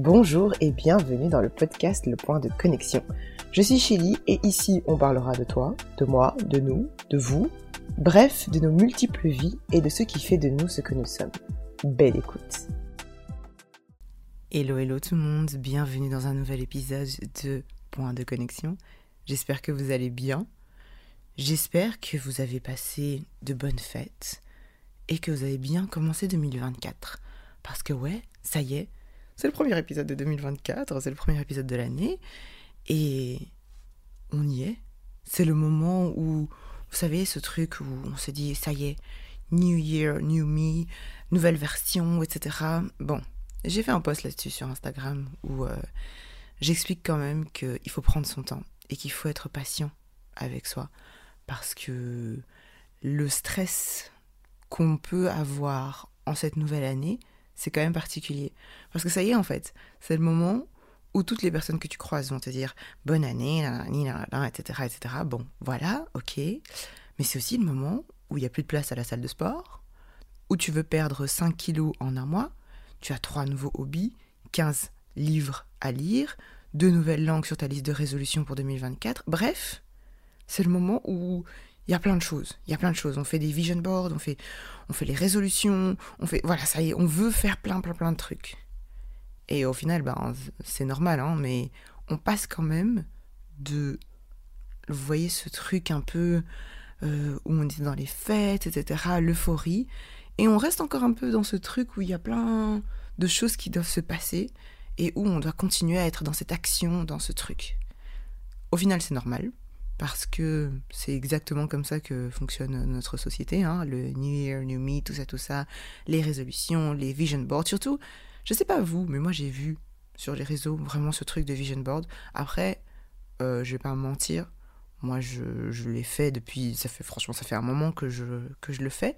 Bonjour et bienvenue dans le podcast Le Point de Connexion. Je suis Chili et ici on parlera de toi, de moi, de nous, de vous, bref, de nos multiples vies et de ce qui fait de nous ce que nous sommes. Belle écoute. Hello hello tout le monde, bienvenue dans un nouvel épisode de Point de Connexion. J'espère que vous allez bien. J'espère que vous avez passé de bonnes fêtes et que vous avez bien commencé 2024. Parce que ouais, ça y est, c'est le premier épisode de 2024, c'est le premier épisode de l'année, et on y est. C'est le moment où, vous savez, ce truc où on se dit, ça y est, New Year, New Me, nouvelle version, etc. Bon, j'ai fait un post là-dessus sur Instagram où euh, j'explique quand même qu'il faut prendre son temps et qu'il faut être patient avec soi. Parce que le stress qu'on peut avoir en cette nouvelle année, c'est quand même particulier. Parce que ça y est, en fait, c'est le moment où toutes les personnes que tu croises vont te dire bonne année, etc., etc. Bon, voilà, ok. Mais c'est aussi le moment où il n'y a plus de place à la salle de sport, où tu veux perdre 5 kilos en un mois, tu as trois nouveaux hobbies, 15 livres à lire, deux nouvelles langues sur ta liste de résolution pour 2024. Bref, c'est le moment où il y a plein de choses. Il y a plein de choses. On fait des vision boards, on fait, on fait les résolutions, on fait. Voilà, ça y est, on veut faire plein, plein, plein de trucs. Et au final, ben, c'est normal, hein, mais on passe quand même de. Vous voyez ce truc un peu euh, où on est dans les fêtes, etc., l'euphorie. Et on reste encore un peu dans ce truc où il y a plein de choses qui doivent se passer et où on doit continuer à être dans cette action, dans ce truc. Au final, c'est normal parce que c'est exactement comme ça que fonctionne notre société, hein, le New Year, New Me, tout ça, tout ça, les résolutions, les vision boards, surtout, je sais pas vous, mais moi j'ai vu sur les réseaux vraiment ce truc de vision board. Après, euh, je vais pas mentir, moi je, je l'ai fait depuis, ça fait franchement, ça fait un moment que je, que je le fais.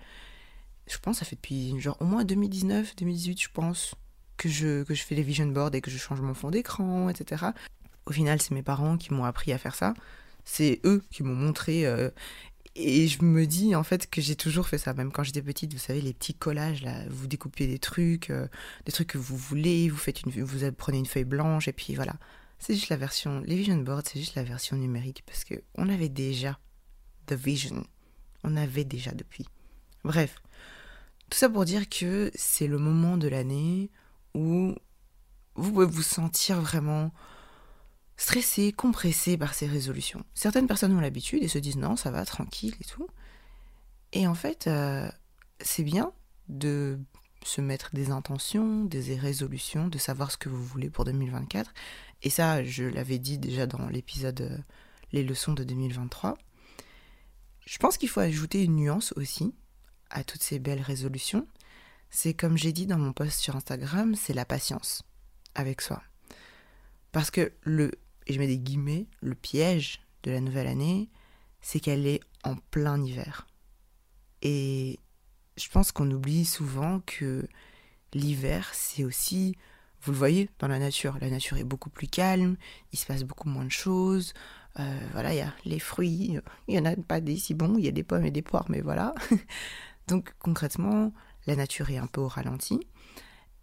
Je pense ça fait depuis genre au moins 2019, 2018, je pense, que je, que je fais les vision boards et que je change mon fond d'écran, etc. Au final, c'est mes parents qui m'ont appris à faire ça. C'est eux qui m'ont montré. Euh, et je me dis en fait que j'ai toujours fait ça, même quand j'étais petite, vous savez, les petits collages, là, vous découpez des trucs, euh, des trucs que vous voulez, vous, faites une, vous prenez une feuille blanche, et puis voilà. C'est juste la version, les vision boards, c'est juste la version numérique, parce que on avait déjà The Vision. On avait déjà depuis. Bref, tout ça pour dire que c'est le moment de l'année où vous pouvez vous sentir vraiment stressé, compressé par ces résolutions. Certaines personnes ont l'habitude et se disent non, ça va, tranquille et tout. Et en fait, euh, c'est bien de se mettre des intentions, des résolutions, de savoir ce que vous voulez pour 2024. Et ça, je l'avais dit déjà dans l'épisode euh, Les leçons de 2023. Je pense qu'il faut ajouter une nuance aussi à toutes ces belles résolutions. C'est comme j'ai dit dans mon post sur Instagram, c'est la patience avec soi. Parce que le et je mets des guillemets, le piège de la nouvelle année, c'est qu'elle est en plein hiver. Et je pense qu'on oublie souvent que l'hiver, c'est aussi, vous le voyez dans la nature, la nature est beaucoup plus calme, il se passe beaucoup moins de choses. Euh, voilà, il y a les fruits, il n'y en a pas des si bons, il y a des pommes et des poires, mais voilà. Donc concrètement, la nature est un peu au ralenti.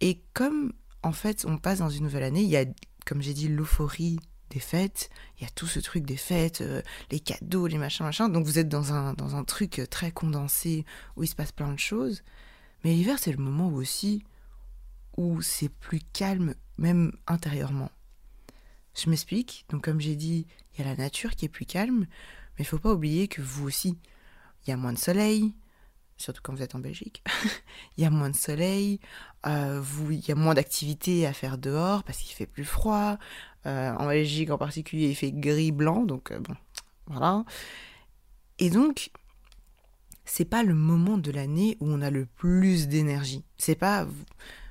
Et comme en fait on passe dans une nouvelle année, il y a, comme j'ai dit, l'euphorie des fêtes, il y a tout ce truc des fêtes, euh, les cadeaux, les machins, machins. Donc vous êtes dans un, dans un truc très condensé où il se passe plein de choses. Mais l'hiver, c'est le moment aussi où c'est plus calme, même intérieurement. Je m'explique. Donc comme j'ai dit, il y a la nature qui est plus calme, mais il faut pas oublier que vous aussi, il y a moins de soleil, surtout quand vous êtes en Belgique. il y a moins de soleil, euh, vous, il y a moins d'activités à faire dehors parce qu'il fait plus froid. Euh, en Belgique en particulier, il fait gris-blanc, donc euh, bon, voilà. Et donc, c'est pas le moment de l'année où on a le plus d'énergie. C'est pas.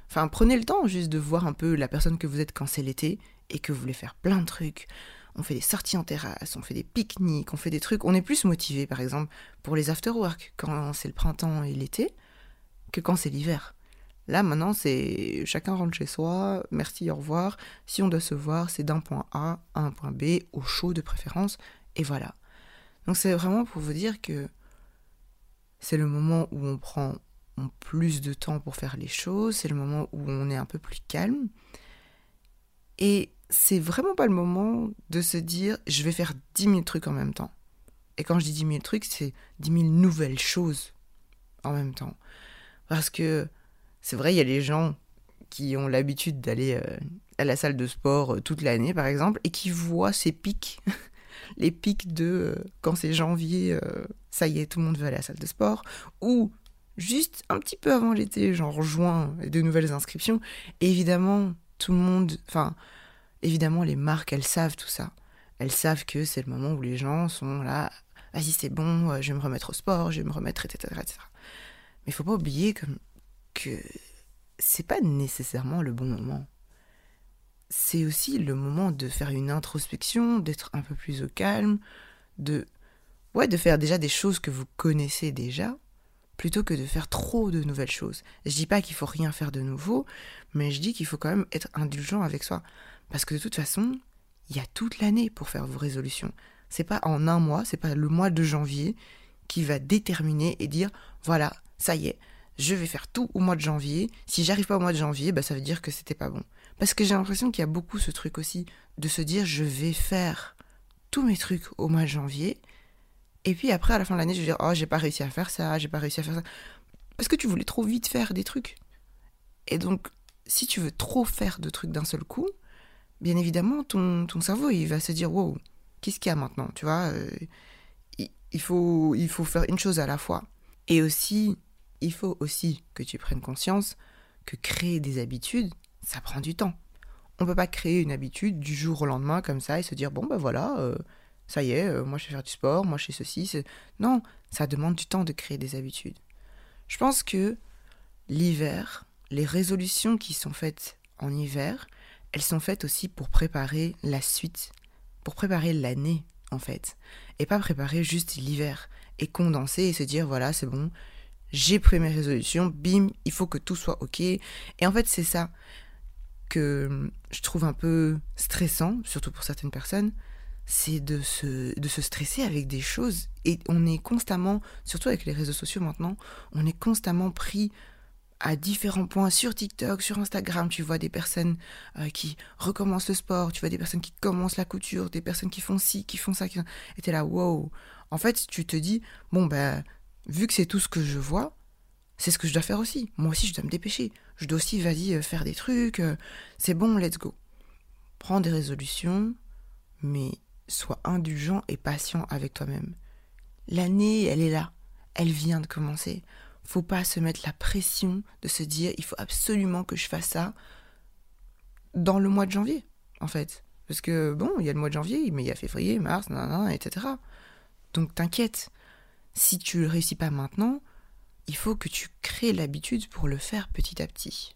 Enfin, prenez le temps juste de voir un peu la personne que vous êtes quand c'est l'été et que vous voulez faire plein de trucs. On fait des sorties en terrasse, on fait des pique-niques, on fait des trucs. On est plus motivé, par exemple, pour les after-work quand c'est le printemps et l'été que quand c'est l'hiver. Là, maintenant, c'est chacun rentre chez soi, merci, au revoir. Si on doit se voir, c'est d'un point A à un point B, au chaud de préférence, et voilà. Donc c'est vraiment pour vous dire que c'est le moment où on prend plus de temps pour faire les choses, c'est le moment où on est un peu plus calme. Et c'est vraiment pas le moment de se dire je vais faire 10 000 trucs en même temps. Et quand je dis 10 000 trucs, c'est 10 000 nouvelles choses en même temps. Parce que c'est vrai, il y a les gens qui ont l'habitude d'aller euh, à la salle de sport euh, toute l'année, par exemple, et qui voient ces pics, les pics de euh, quand c'est janvier, ça y est, tout le monde veut aller à la salle de sport, ou juste un petit peu avant l'été, genre juin, de nouvelles inscriptions. Évidemment, tout le monde, enfin, évidemment, les marques, elles savent tout ça. Elles savent que c'est le moment où les gens sont là, vas-y, c'est bon, je vais me remettre au sport, je vais me remettre, etc. etc. Mais il faut pas oublier que, que c'est pas nécessairement le bon moment. C'est aussi le moment de faire une introspection, d'être un peu plus au calme, de ouais, de faire déjà des choses que vous connaissez déjà plutôt que de faire trop de nouvelles choses. Je dis pas qu'il faut rien faire de nouveau, mais je dis qu'il faut quand même être indulgent avec soi parce que de toute façon, il y a toute l'année pour faire vos résolutions. C'est pas en un mois, c'est pas le mois de janvier qui va déterminer et dire voilà, ça y est, je vais faire tout au mois de janvier. Si j'arrive pas au mois de janvier, bah, ça veut dire que c'était pas bon. Parce que j'ai l'impression qu'il y a beaucoup ce truc aussi de se dire je vais faire tous mes trucs au mois de janvier. Et puis après, à la fin de l'année, je vais dire oh, j'ai pas réussi à faire ça, j'ai pas réussi à faire ça. Parce que tu voulais trop vite faire des trucs. Et donc, si tu veux trop faire de trucs d'un seul coup, bien évidemment, ton, ton cerveau, il va se dire wow, qu'est-ce qu'il y a maintenant Tu vois, euh, il, faut, il faut faire une chose à la fois. Et aussi, il faut aussi que tu prennes conscience que créer des habitudes, ça prend du temps. On ne peut pas créer une habitude du jour au lendemain comme ça et se dire bon ben voilà, euh, ça y est, euh, moi je vais faire du sport, moi je fais ceci. Non, ça demande du temps de créer des habitudes. Je pense que l'hiver, les résolutions qui sont faites en hiver, elles sont faites aussi pour préparer la suite, pour préparer l'année en fait, et pas préparer juste l'hiver et condenser et se dire voilà c'est bon, j'ai pris mes résolutions, bim, il faut que tout soit ok. Et en fait, c'est ça que je trouve un peu stressant, surtout pour certaines personnes, c'est de se, de se stresser avec des choses. Et on est constamment, surtout avec les réseaux sociaux maintenant, on est constamment pris à différents points sur TikTok, sur Instagram, tu vois des personnes euh, qui recommencent le sport, tu vois des personnes qui commencent la couture, des personnes qui font ci, qui font ça, qui... et t'es là, wow. En fait, tu te dis, bon, ben, vu que c'est tout ce que je vois, c'est ce que je dois faire aussi. Moi aussi, je dois me dépêcher. Je dois aussi, vas-y, euh, faire des trucs. Euh, c'est bon, let's go. Prends des résolutions, mais sois indulgent et patient avec toi-même. L'année, elle est là. Elle vient de commencer. Faut pas se mettre la pression de se dire, il faut absolument que je fasse ça dans le mois de janvier, en fait. Parce que, bon, il y a le mois de janvier, mais il y a février, mars, nan, etc. Donc t'inquiète, si tu ne réussis pas maintenant, il faut que tu crées l'habitude pour le faire petit à petit.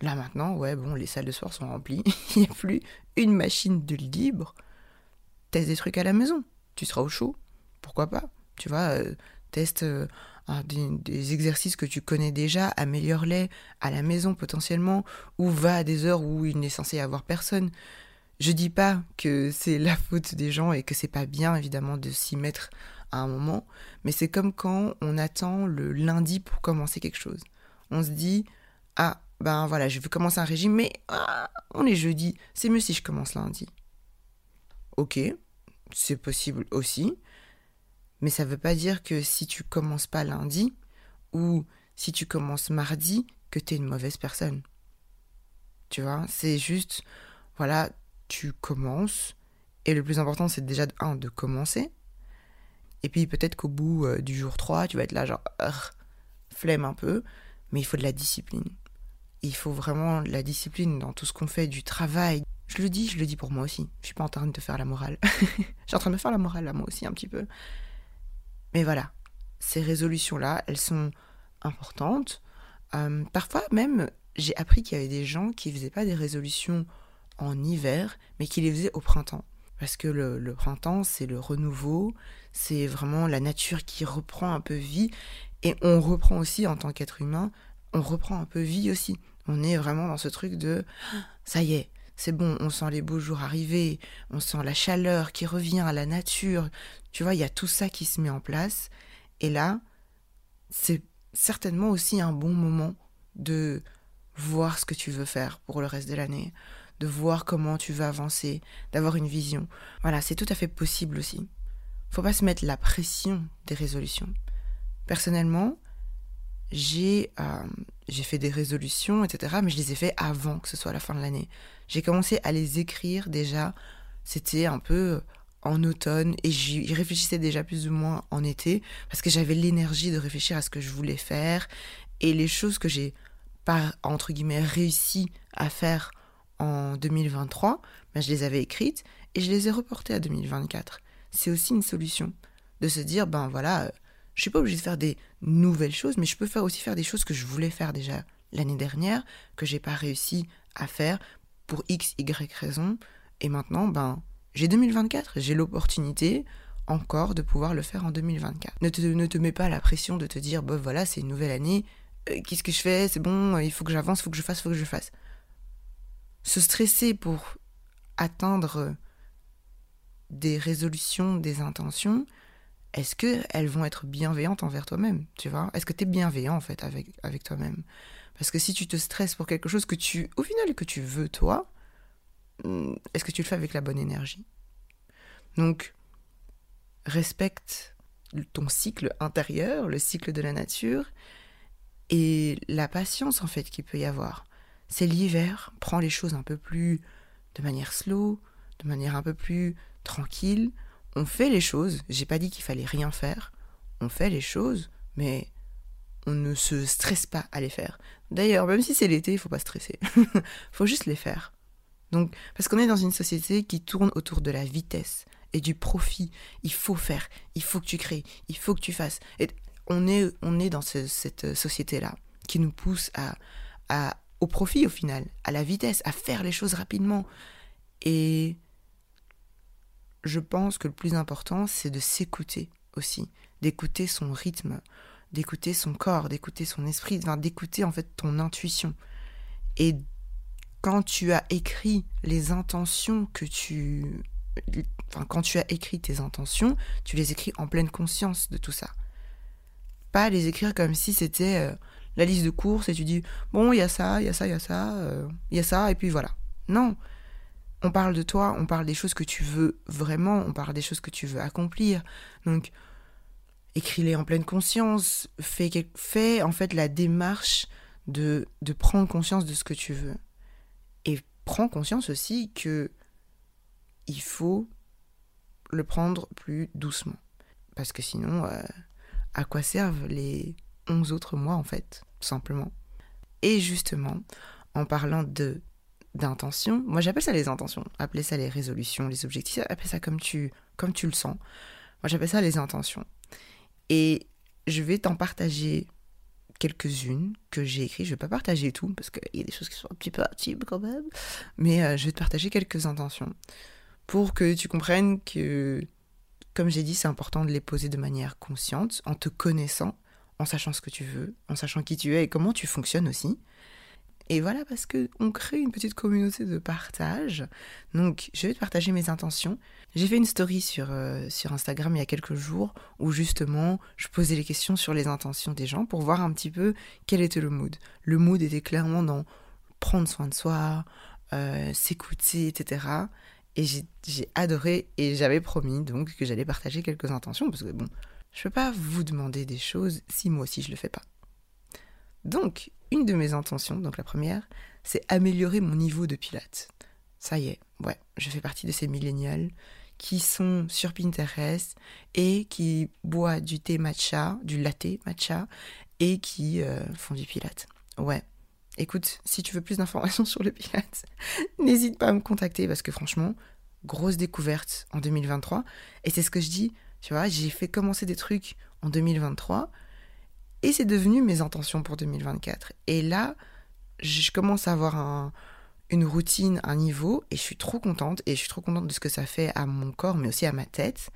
Là maintenant, ouais, bon, les salles de sport sont remplies, il n'y a plus une machine de libre. Teste des trucs à la maison, tu seras au chaud, pourquoi pas? Tu vois, euh, teste euh, des, exercices que tu connais déjà, améliore-les à la maison potentiellement, ou va à des heures où il n'est censé y avoir personne. Je dis pas que c'est la faute des gens et que c'est pas bien évidemment de s'y mettre un moment, mais c'est comme quand on attend le lundi pour commencer quelque chose. On se dit ah ben voilà, je veux commencer un régime, mais ah, on est jeudi, c'est mieux si je commence lundi. Ok, c'est possible aussi, mais ça ne veut pas dire que si tu commences pas lundi ou si tu commences mardi, que tu es une mauvaise personne. Tu vois, c'est juste, voilà, tu commences, et le plus important, c'est déjà, un, de commencer, et puis peut-être qu'au bout euh, du jour 3, tu vas être là, genre, flemme un peu, mais il faut de la discipline. Il faut vraiment de la discipline dans tout ce qu'on fait, du travail. Je le dis, je le dis pour moi aussi. Je suis pas en train de te faire la morale. je suis en train de me faire la morale là, moi aussi, un petit peu. Mais voilà, ces résolutions-là, elles sont importantes. Euh, parfois même, j'ai appris qu'il y avait des gens qui faisaient pas des résolutions en hiver, mais qui les faisaient au printemps. Parce que le printemps, c'est le renouveau, c'est vraiment la nature qui reprend un peu vie. Et on reprend aussi, en tant qu'être humain, on reprend un peu vie aussi. On est vraiment dans ce truc de ça y est, c'est bon, on sent les beaux jours arriver, on sent la chaleur qui revient à la nature. Tu vois, il y a tout ça qui se met en place. Et là, c'est certainement aussi un bon moment de voir ce que tu veux faire pour le reste de l'année, de voir comment tu vas avancer, d'avoir une vision. Voilà, c'est tout à fait possible aussi. Faut pas se mettre la pression des résolutions. Personnellement, j'ai euh, j'ai fait des résolutions, etc., mais je les ai fait avant que ce soit la fin de l'année. J'ai commencé à les écrire déjà, c'était un peu en automne, et j'y réfléchissais déjà plus ou moins en été, parce que j'avais l'énergie de réfléchir à ce que je voulais faire, et les choses que j'ai pas, entre guillemets, réussi à faire en 2023, ben je les avais écrites, et je les ai reportées à 2024. C'est aussi une solution, de se dire, ben voilà, euh, je suis pas obligée de faire des nouvelles choses, mais je peux faire aussi faire des choses que je voulais faire déjà l'année dernière, que j'ai pas réussi à faire pour X, Y raison. Et maintenant, ben, j'ai 2024, j'ai l'opportunité encore de pouvoir le faire en 2024. Ne te, ne te mets pas la pression de te dire, bah voilà, c'est une nouvelle année, euh, qu'est-ce que je fais, c'est bon, il faut que j'avance, il faut que je fasse, il faut que je fasse. Se stresser pour atteindre des résolutions, des intentions, est-ce qu'elles vont être bienveillantes envers toi-même, tu vois? Est-ce que tu es bienveillant en fait avec, avec toi-même? Parce que si tu te stresses pour quelque chose que tu, au final, que tu veux toi, hmm, est-ce que tu le fais avec la bonne énergie? Donc, respecte ton cycle intérieur, le cycle de la nature, et la patience en fait qu'il peut y avoir. C'est l'hiver, prends les choses un peu plus de manière slow, de manière un peu plus tranquille, on fait les choses. J'ai pas dit qu'il fallait rien faire. On fait les choses, mais on ne se stresse pas à les faire. D'ailleurs, même si c'est l'été, il faut pas stresser. faut juste les faire. Donc, parce qu'on est dans une société qui tourne autour de la vitesse et du profit. Il faut faire, il faut que tu crées, il faut que tu fasses. Et on est, on est dans cette société-là qui nous pousse à, à, au profit au final, à la vitesse, à faire les choses rapidement. Et je pense que le plus important, c'est de s'écouter aussi, d'écouter son rythme, d'écouter son corps, d'écouter son esprit, d'écouter en fait ton intuition. Et quand tu as écrit les intentions que tu... Enfin, quand tu as écrit tes intentions, tu les écris en pleine conscience de tout ça. Pas les écrire comme si c'était euh, la liste de courses et tu dis, bon, il y a ça, il y a ça, il y a ça, euh, il y a ça, et puis voilà. Non, on parle de toi, on parle des choses que tu veux vraiment, on parle des choses que tu veux accomplir. Donc, écris-les en pleine conscience, fais, en fait la démarche de, de prendre conscience de ce que tu veux. Et prends conscience aussi que il faut le prendre plus doucement. Parce que sinon, euh, à quoi servent les 11 autres mois en fait, simplement Et justement, en parlant de d'intention. Moi, j'appelle ça les intentions. Appelez ça les résolutions, les objectifs. Appelez ça comme tu, comme tu le sens. Moi, j'appelle ça les intentions. Et je vais t'en partager quelques-unes que j'ai écrites. Je vais pas partager tout parce qu'il y a des choses qui sont un petit peu intimes quand même. Mais euh, je vais te partager quelques intentions pour que tu comprennes que, comme j'ai dit, c'est important de les poser de manière consciente, en te connaissant, en sachant ce que tu veux, en sachant qui tu es et comment tu fonctionnes aussi. Et voilà parce que on crée une petite communauté de partage. Donc, je vais te partager mes intentions. J'ai fait une story sur, euh, sur Instagram il y a quelques jours où justement je posais les questions sur les intentions des gens pour voir un petit peu quel était le mood. Le mood était clairement dans prendre soin de soi, euh, s'écouter, etc. Et j'ai adoré et j'avais promis donc que j'allais partager quelques intentions parce que bon, je peux pas vous demander des choses si moi aussi je le fais pas. Donc, une de mes intentions, donc la première, c'est améliorer mon niveau de pilates. Ça y est, ouais, je fais partie de ces millénials qui sont sur Pinterest et qui boivent du thé matcha, du latte matcha, et qui euh, font du pilates. Ouais. Écoute, si tu veux plus d'informations sur le pilates, n'hésite pas à me contacter parce que franchement, grosse découverte en 2023. Et c'est ce que je dis, tu vois, j'ai fait commencer des trucs en 2023 et c'est devenu mes intentions pour 2024. Et là, je commence à avoir une routine, un niveau, et je suis trop contente. Et je suis trop contente de ce que ça fait à mon corps, mais aussi à ma tête.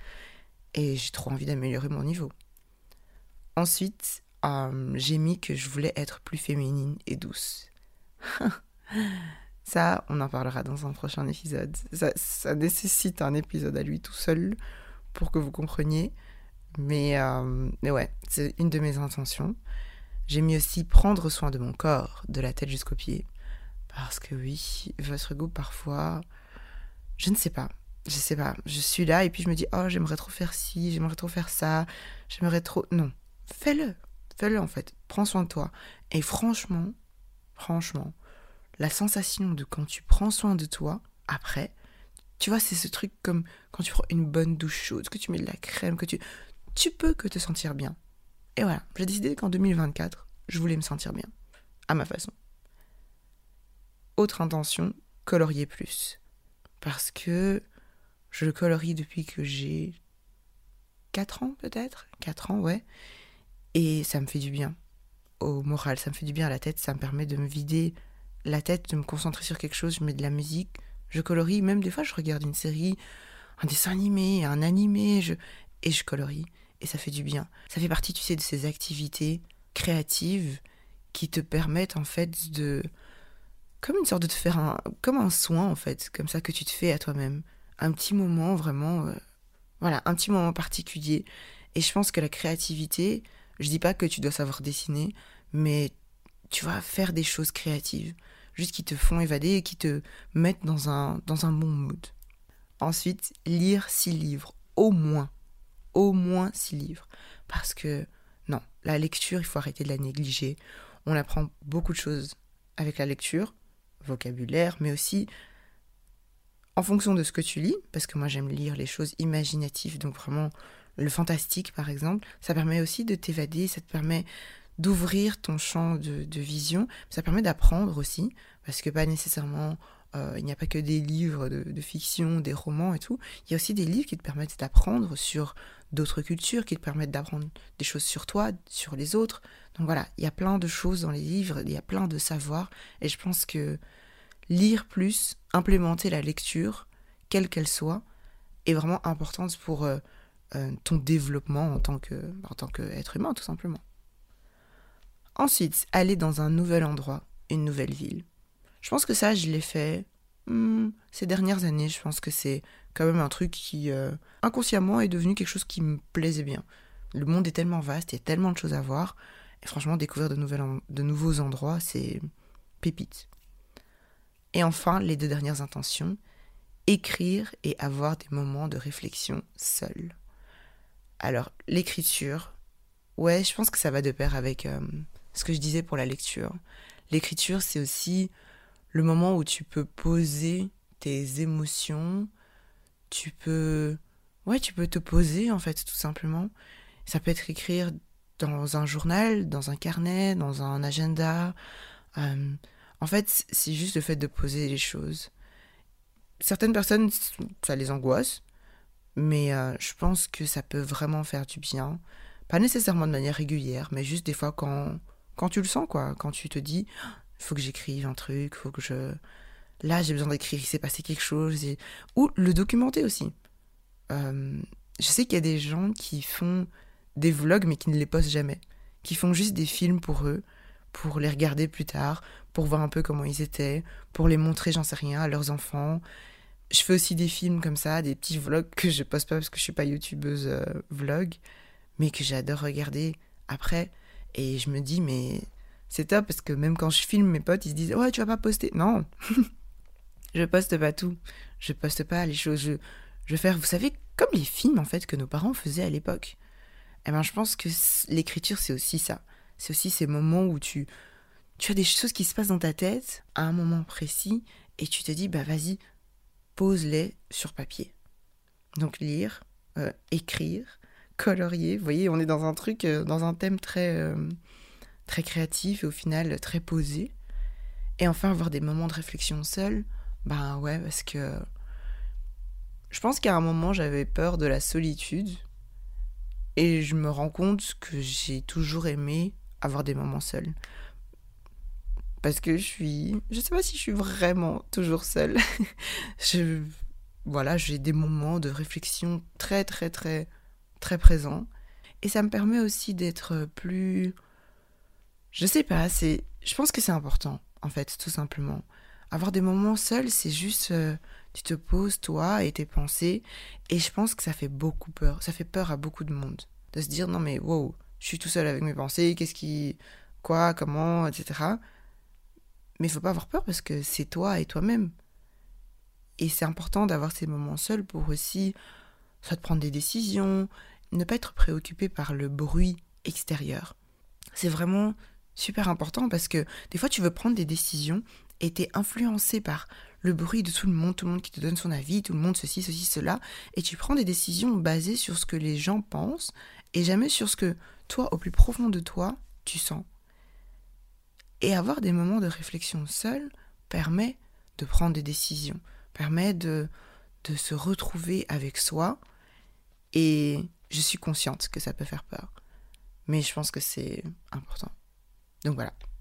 Et j'ai trop envie d'améliorer mon niveau. Ensuite, euh, j'ai mis que je voulais être plus féminine et douce. ça, on en parlera dans un prochain épisode. Ça, ça nécessite un épisode à lui tout seul pour que vous compreniez. Mais, euh, mais ouais, c'est une de mes intentions. J'ai mis aussi prendre soin de mon corps, de la tête jusqu'aux pieds. Parce que oui, votre goût parfois, je ne sais pas, je sais pas, je suis là et puis je me dis, oh, j'aimerais trop faire ci, j'aimerais trop faire ça, j'aimerais trop. Non, fais-le, fais-le en fait, prends soin de toi. Et franchement, franchement, la sensation de quand tu prends soin de toi, après, tu vois, c'est ce truc comme quand tu prends une bonne douche chaude, que tu mets de la crème, que tu. Tu peux que te sentir bien. Et voilà, j'ai décidé qu'en 2024, je voulais me sentir bien, à ma façon. Autre intention, colorier plus. Parce que je colorie depuis que j'ai 4 ans peut-être? 4 ans, ouais. Et ça me fait du bien au moral, ça me fait du bien à la tête, ça me permet de me vider la tête, de me concentrer sur quelque chose, je mets de la musique, je colorie, même des fois je regarde une série, un dessin animé, un animé, je... et je colorie. Et ça fait du bien. Ça fait partie, tu sais, de ces activités créatives qui te permettent en fait de... Comme une sorte de te faire un... Comme un soin en fait, comme ça que tu te fais à toi-même un petit moment vraiment, euh, voilà, un petit moment particulier. Et je pense que la créativité, je dis pas que tu dois savoir dessiner, mais tu vas faire des choses créatives, juste qui te font évader et qui te mettent dans un, dans un bon mood. Ensuite, lire six livres, au moins, au moins six livres. Parce que, non, la lecture, il faut arrêter de la négliger. On apprend beaucoup de choses avec la lecture, vocabulaire, mais aussi en fonction de ce que tu lis, parce que moi j'aime lire les choses imaginatives, donc vraiment le fantastique par exemple, ça permet aussi de t'évader, ça te permet d'ouvrir ton champ de, vision, ça permet d'apprendre aussi, parce que pas nécessairement, euh, il n'y a pas que des livres de, fiction, des romans et tout, il y a aussi des livres qui te permettent d'apprendre sur d'autres cultures, qui te permettent d'apprendre des choses sur toi, sur les autres. Donc voilà, il y a plein de choses dans les livres, il y a plein de savoirs, et je pense que lire plus, implémenter la lecture, quelle qu'elle soit, est vraiment importante pour euh, euh, ton développement en tant, que, en tant qu'être humain, tout simplement. Ensuite, aller dans un nouvel endroit, une nouvelle ville. Je pense que ça, je l'ai fait hmm, ces dernières années. Je pense que c'est quand même un truc qui, euh, inconsciemment, est devenu quelque chose qui me plaisait bien. Le monde est tellement vaste, il y a tellement de choses à voir. Et franchement, découvrir de, de nouveaux endroits, c'est pépite. Et enfin, les deux dernières intentions, écrire et avoir des moments de réflexion seul. Alors, l'écriture, ouais, je pense que ça va de pair avec euh, ce que je disais pour la lecture. L'écriture, c'est aussi le moment où tu peux poser tes émotions, tu peux... Ouais, tu peux te poser, en fait, tout simplement. Ça peut être écrire dans un journal, dans un carnet, dans un agenda. Euh, en fait, c'est juste le fait de poser les choses. Certaines personnes, ça les angoisse, mais euh, je pense que ça peut vraiment faire du bien. Pas nécessairement de manière régulière, mais juste des fois quand, quand tu le sens, quoi. Quand tu te dis, il faut que j'écrive un truc, faut que je... Là, j'ai besoin d'écrire, il s'est passé quelque chose. Ou le documenter aussi. Euh, je sais qu'il y a des gens qui font des vlogs, mais qui ne les postent jamais. Qui font juste des films pour eux, pour les regarder plus tard, pour voir un peu comment ils étaient, pour les montrer, j'en sais rien, à leurs enfants. Je fais aussi des films comme ça, des petits vlogs que je poste pas parce que je suis pas youtubeuse euh, vlog, mais que j'adore regarder après. Et je me dis, mais c'est top parce que même quand je filme, mes potes ils se disent, ouais, tu vas pas poster. Non, je poste pas tout. Je poste pas les choses. Je, je faire, vous savez, comme les films en fait que nos parents faisaient à l'époque. Eh ben, je pense que l'écriture, c'est aussi ça. C'est aussi ces moments où tu, tu as des choses qui se passent dans ta tête à un moment précis et tu te dis, bah vas-y, pose-les sur papier. Donc lire, euh, écrire, colorier. Vous voyez, on est dans un truc, euh, dans un thème très, euh, très créatif et au final très posé. Et enfin, avoir des moments de réflexion seul. Ben ouais, parce que je pense qu'à un moment, j'avais peur de la solitude. Et je me rends compte que j'ai toujours aimé avoir des moments seuls parce que je suis je sais pas si je suis vraiment toujours seule je voilà j'ai des moments de réflexion très très très très présents et ça me permet aussi d'être plus je sais pas c'est je pense que c'est important en fait tout simplement avoir des moments seuls c'est juste euh, tu te poses toi et tes pensées et je pense que ça fait beaucoup peur ça fait peur à beaucoup de monde de se dire non mais wow je suis tout seul avec mes pensées qu'est-ce qui pourquoi, comment, etc. Mais il faut pas avoir peur parce que c'est toi et toi-même. Et c'est important d'avoir ces moments seuls pour aussi soit prendre des décisions, ne pas être préoccupé par le bruit extérieur. C'est vraiment super important parce que des fois tu veux prendre des décisions et t'es influencé par le bruit de tout le monde, tout le monde qui te donne son avis, tout le monde ceci, ceci, cela, et tu prends des décisions basées sur ce que les gens pensent et jamais sur ce que toi, au plus profond de toi, tu sens. Et avoir des moments de réflexion seul permet de prendre des décisions, permet de, de se retrouver avec soi. Et je suis consciente que ça peut faire peur. Mais je pense que c'est important. Donc voilà,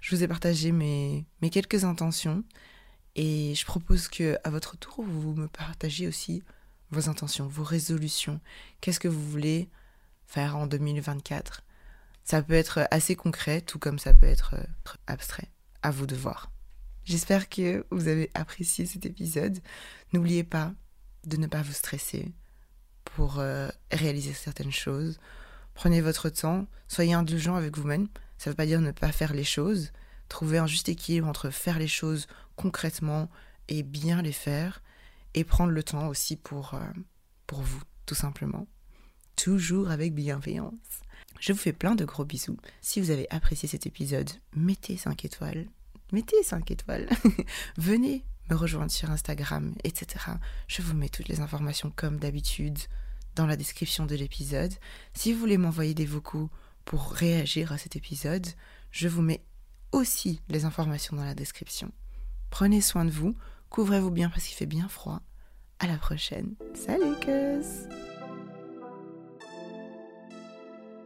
je vous ai partagé mes, mes quelques intentions. Et je propose que à votre tour, vous me partagiez aussi vos intentions, vos résolutions. Qu'est-ce que vous voulez faire en 2024 Ça peut être assez concret, tout comme ça peut être euh, abstrait. À vous de voir. J'espère que vous avez apprécié cet épisode. N'oubliez pas de ne pas vous stresser pour euh, réaliser certaines choses. Prenez votre temps, soyez indulgent avec vous-même. Ça ne veut pas dire ne pas faire les choses. Trouver un juste équilibre entre faire les choses concrètement et bien les faire. Et prendre le temps aussi pour, euh, pour vous, tout simplement. Toujours avec bienveillance. Je vous fais plein de gros bisous. Si vous avez apprécié cet épisode, mettez 5 étoiles. Mettez 5 étoiles. Venez me rejoindre sur Instagram, etc. Je vous mets toutes les informations comme d'habitude dans la description de l'épisode. Si vous voulez m'envoyer des vocaux pour réagir à cet épisode, je vous mets aussi les informations dans la description. Prenez soin de vous, couvrez-vous bien parce qu'il fait bien froid. À la prochaine. Salut, cuz